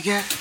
We get?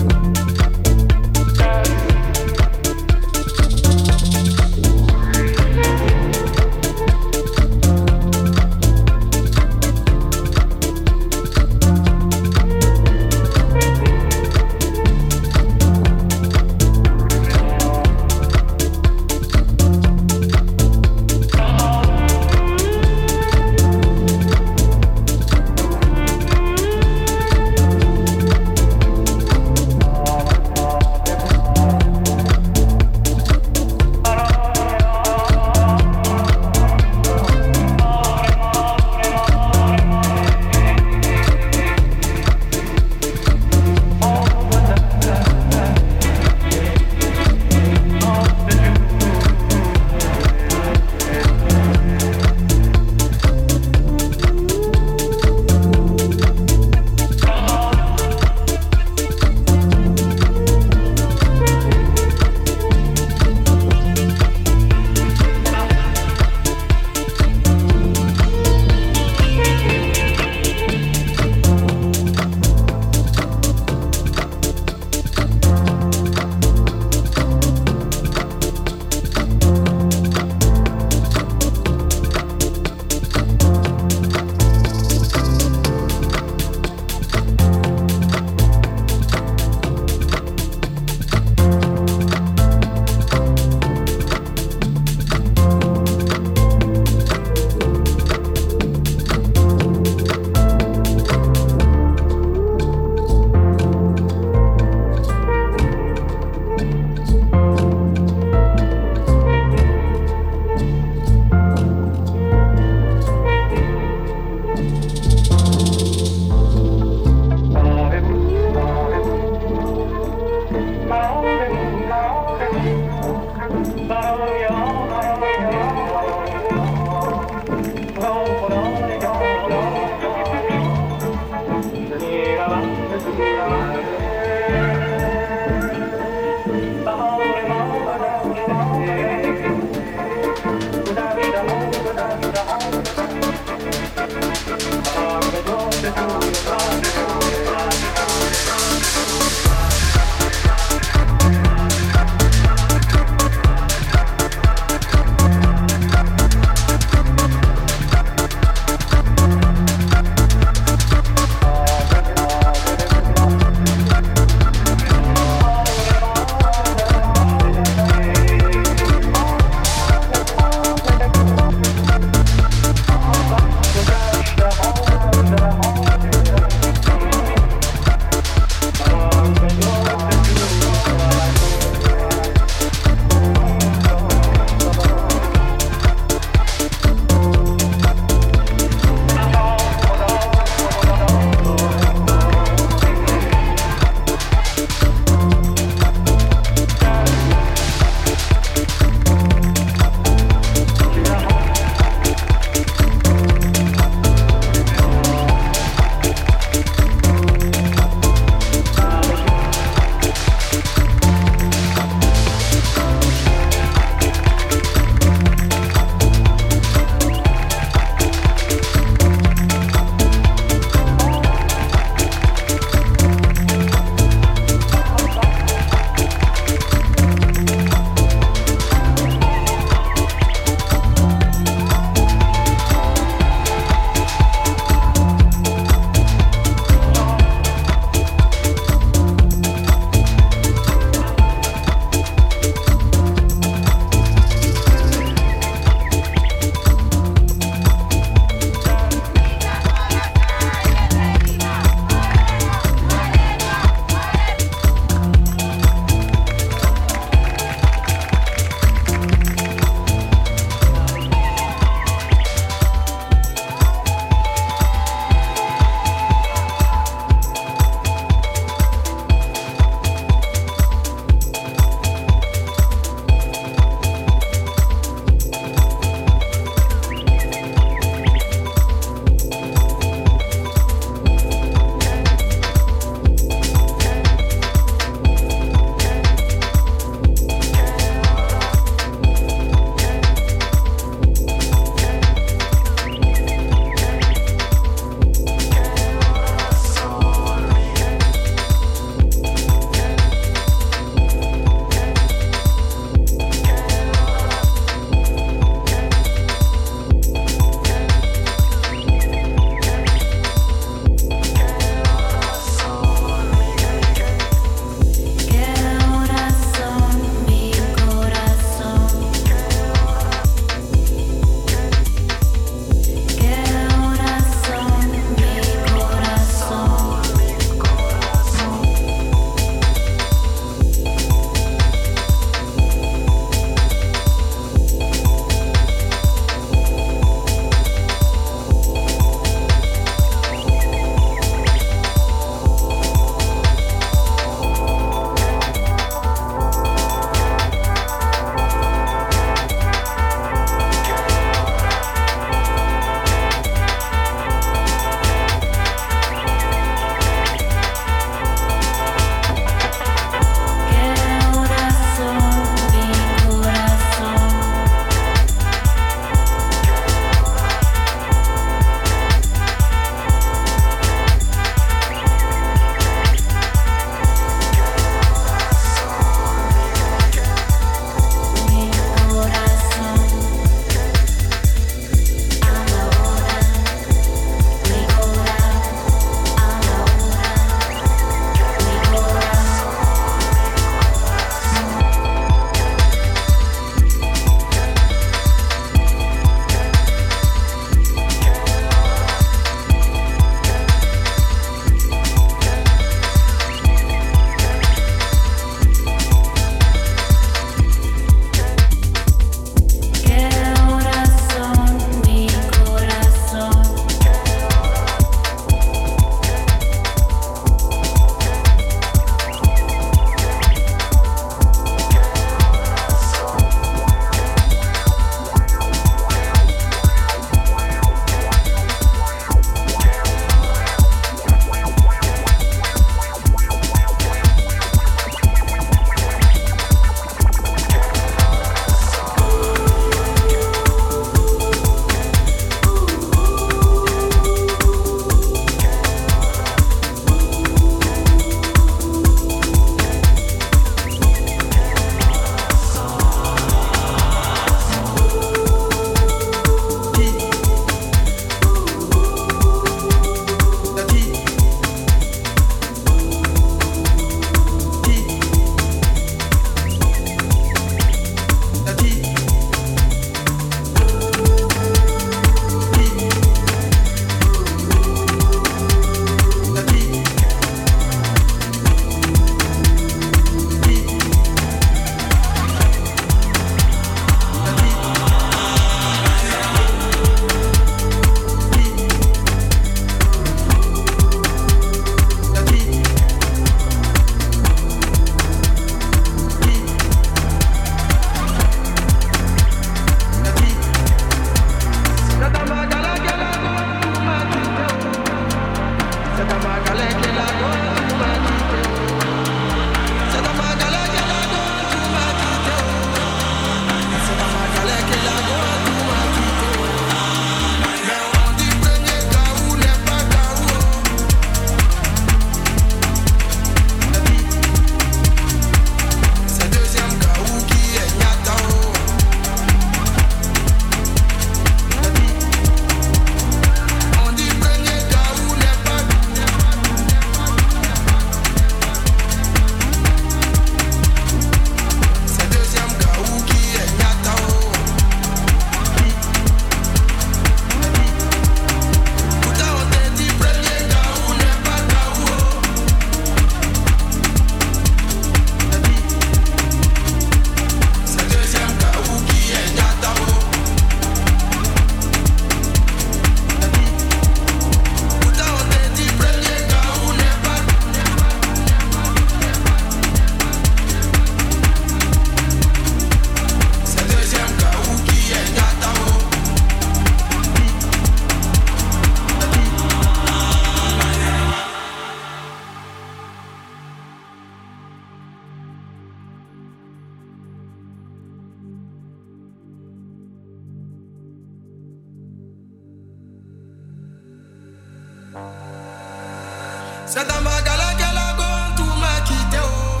C'est dans ma galère que la gomme tout m'a quitté oh.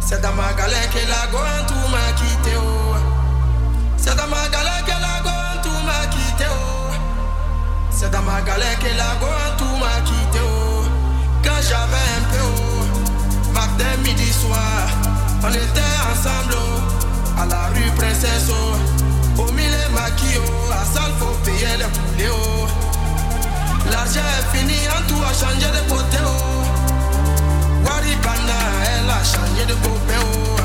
C'est dans ma galère que la gomme tout m'a quitté oh. C'est dans ma galère que la gomme tout m'a quitté oh. C'est dans ma galère que la gomme tout m'a quitté oh. Quand j'avais un peu oh. Matin, midi, soir On était ensemble oh. À la rue Princesse oh. Au milieu maquis oh. À salle faut payer les oh. L'argent est fini, en tout a changé de côté. Oh. Waribana, elle eh, a changé de. Oh.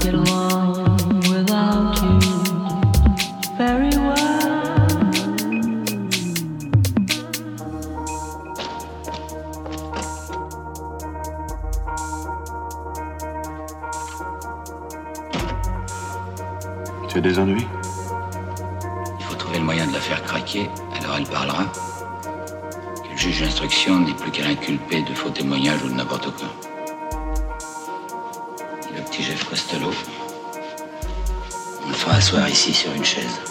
get along. Ici sur une chaise.